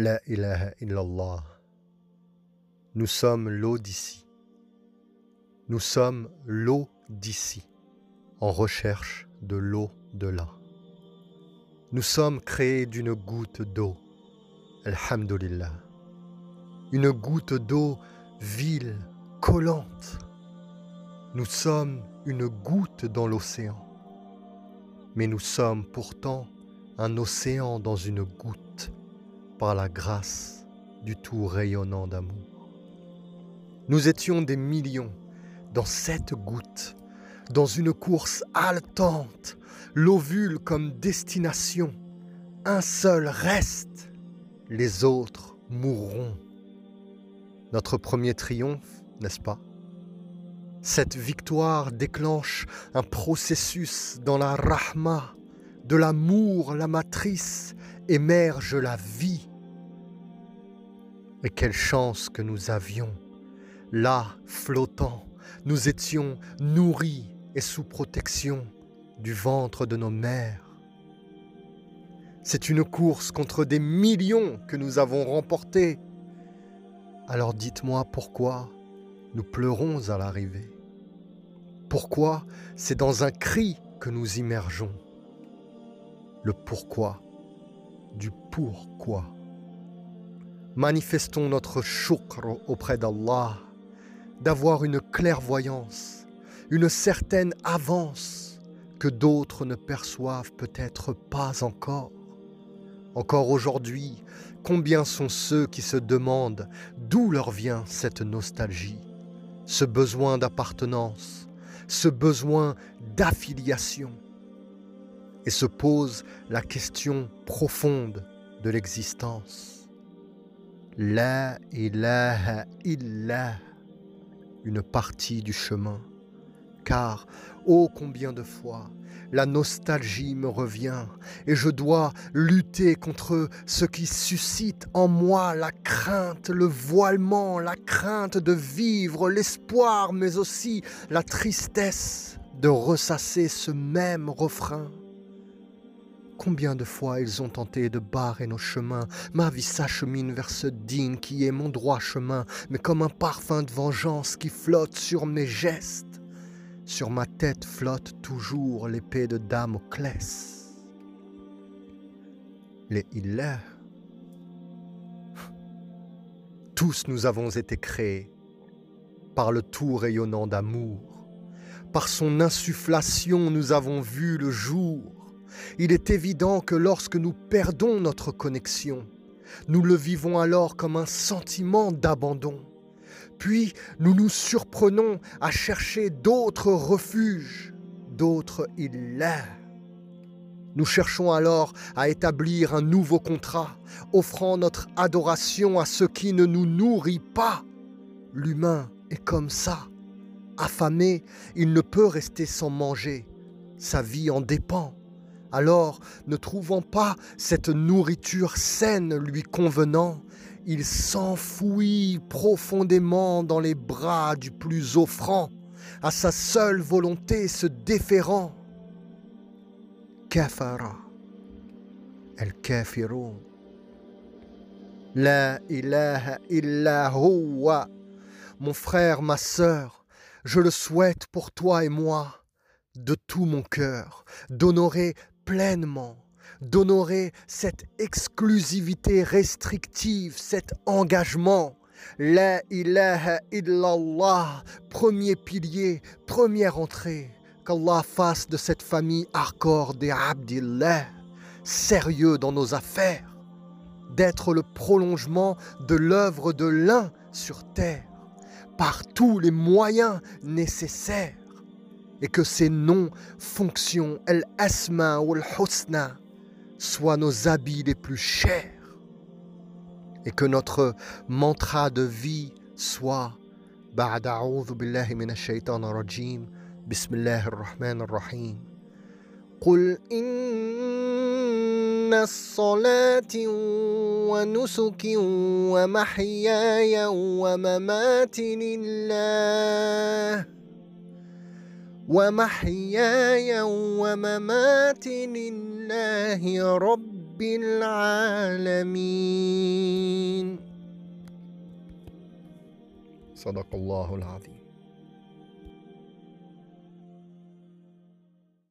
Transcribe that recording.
La ilaha illallah. Nous sommes l'eau d'ici. Nous sommes l'eau d'ici, en recherche de l'eau de là. Nous sommes créés d'une goutte d'eau. Alhamdulillah. Une goutte d'eau vile, collante. Nous sommes une goutte dans l'océan. Mais nous sommes pourtant un océan dans une goutte par la grâce du tout rayonnant d'amour. Nous étions des millions dans cette goutte, dans une course haletante, l'ovule comme destination. Un seul reste, les autres mourront. Notre premier triomphe, n'est-ce pas? Cette victoire déclenche un processus dans la rahma, de l'amour, la matrice, émerge la vie. Et quelle chance que nous avions, là, flottant, nous étions nourris et sous protection du ventre de nos mères. C'est une course contre des millions que nous avons remportée. Alors dites-moi pourquoi nous pleurons à l'arrivée. Pourquoi c'est dans un cri que nous immergeons. Le pourquoi du pourquoi. Manifestons notre shukr auprès d'Allah, d'avoir une clairvoyance, une certaine avance que d'autres ne perçoivent peut-être pas encore. Encore aujourd'hui, combien sont ceux qui se demandent d'où leur vient cette nostalgie, ce besoin d'appartenance, ce besoin d'affiliation? Et se posent la question profonde de l'existence. La ilaha illa, une partie du chemin. Car, ô combien de fois, la nostalgie me revient et je dois lutter contre ce qui suscite en moi la crainte, le voilement, la crainte de vivre, l'espoir, mais aussi la tristesse de ressasser ce même refrain. Combien de fois ils ont tenté de barrer nos chemins, ma vie s'achemine vers ce digne qui est mon droit chemin, mais comme un parfum de vengeance qui flotte sur mes gestes. Sur ma tête flotte toujours l'épée de Damoclès. Les Hilaires. Tous nous avons été créés par le tout rayonnant d'amour. Par son insufflation, nous avons vu le jour. Il est évident que lorsque nous perdons notre connexion, nous le vivons alors comme un sentiment d'abandon. Puis nous nous surprenons à chercher d'autres refuges, d'autres îles. Nous cherchons alors à établir un nouveau contrat, offrant notre adoration à ce qui ne nous nourrit pas. L'humain est comme ça. Affamé, il ne peut rester sans manger. Sa vie en dépend. Alors, ne trouvant pas cette nourriture saine lui convenant, il s'enfouit profondément dans les bras du plus offrant, à sa seule volonté se déférant. Kafara, el kafirun. La ilaha illa. Mon frère, ma sœur, je le souhaite pour toi et moi, de tout mon cœur, d'honorer pleinement, d'honorer cette exclusivité restrictive, cet engagement. La ilaha illallah, premier pilier, première entrée. Qu'Allah fasse de cette famille hardcore des Abdillah, sérieux dans nos affaires, d'être le prolongement de l'œuvre de l'un sur terre, par tous les moyens nécessaires et que ces noms, fonctions, el-asma ou el-husna, soient nos habits les plus chers. Et que notre mantra de vie soit بعد أعوذ بالله من الشيطان الرجيم بسم الله الرحمن الرحيم قل إن الصلاة ونسك ومحياي ومماتي لله ومحياي ومماتي لله رب رب العالمين. صدق الله العظيم.